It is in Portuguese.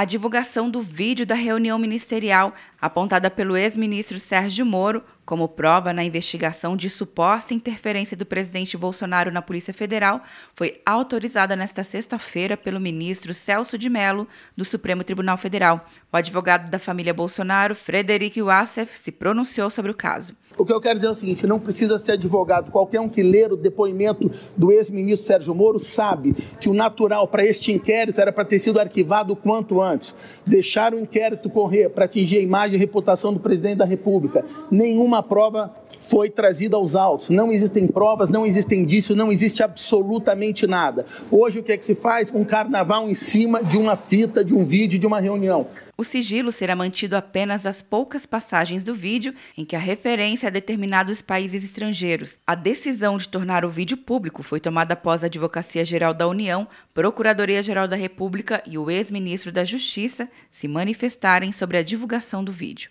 a divulgação do vídeo da reunião ministerial apontada pelo ex-ministro Sérgio Moro como prova na investigação de suposta interferência do presidente Bolsonaro na Polícia Federal foi autorizada nesta sexta-feira pelo ministro Celso de Mello do Supremo Tribunal Federal. O advogado da família Bolsonaro, Frederic Wassef, se pronunciou sobre o caso. O que eu quero dizer é o seguinte: não precisa ser advogado. Qualquer um que ler o depoimento do ex-ministro Sérgio Moro sabe que o natural para este inquérito era para ter sido arquivado o quanto antes. Deixar o inquérito correr para atingir a imagem e reputação do presidente da República. Nenhuma prova foi trazida aos autos. Não existem provas, não existem indícios, não existe absolutamente nada. Hoje o que é que se faz? Um carnaval em cima de uma fita, de um vídeo, de uma reunião. O sigilo será mantido apenas as poucas passagens do vídeo em que a referência a determinados países estrangeiros. A decisão de tornar o vídeo público foi tomada após a Advocacia Geral da União, Procuradoria-Geral da República e o ex-ministro da Justiça se manifestarem sobre a divulgação do vídeo.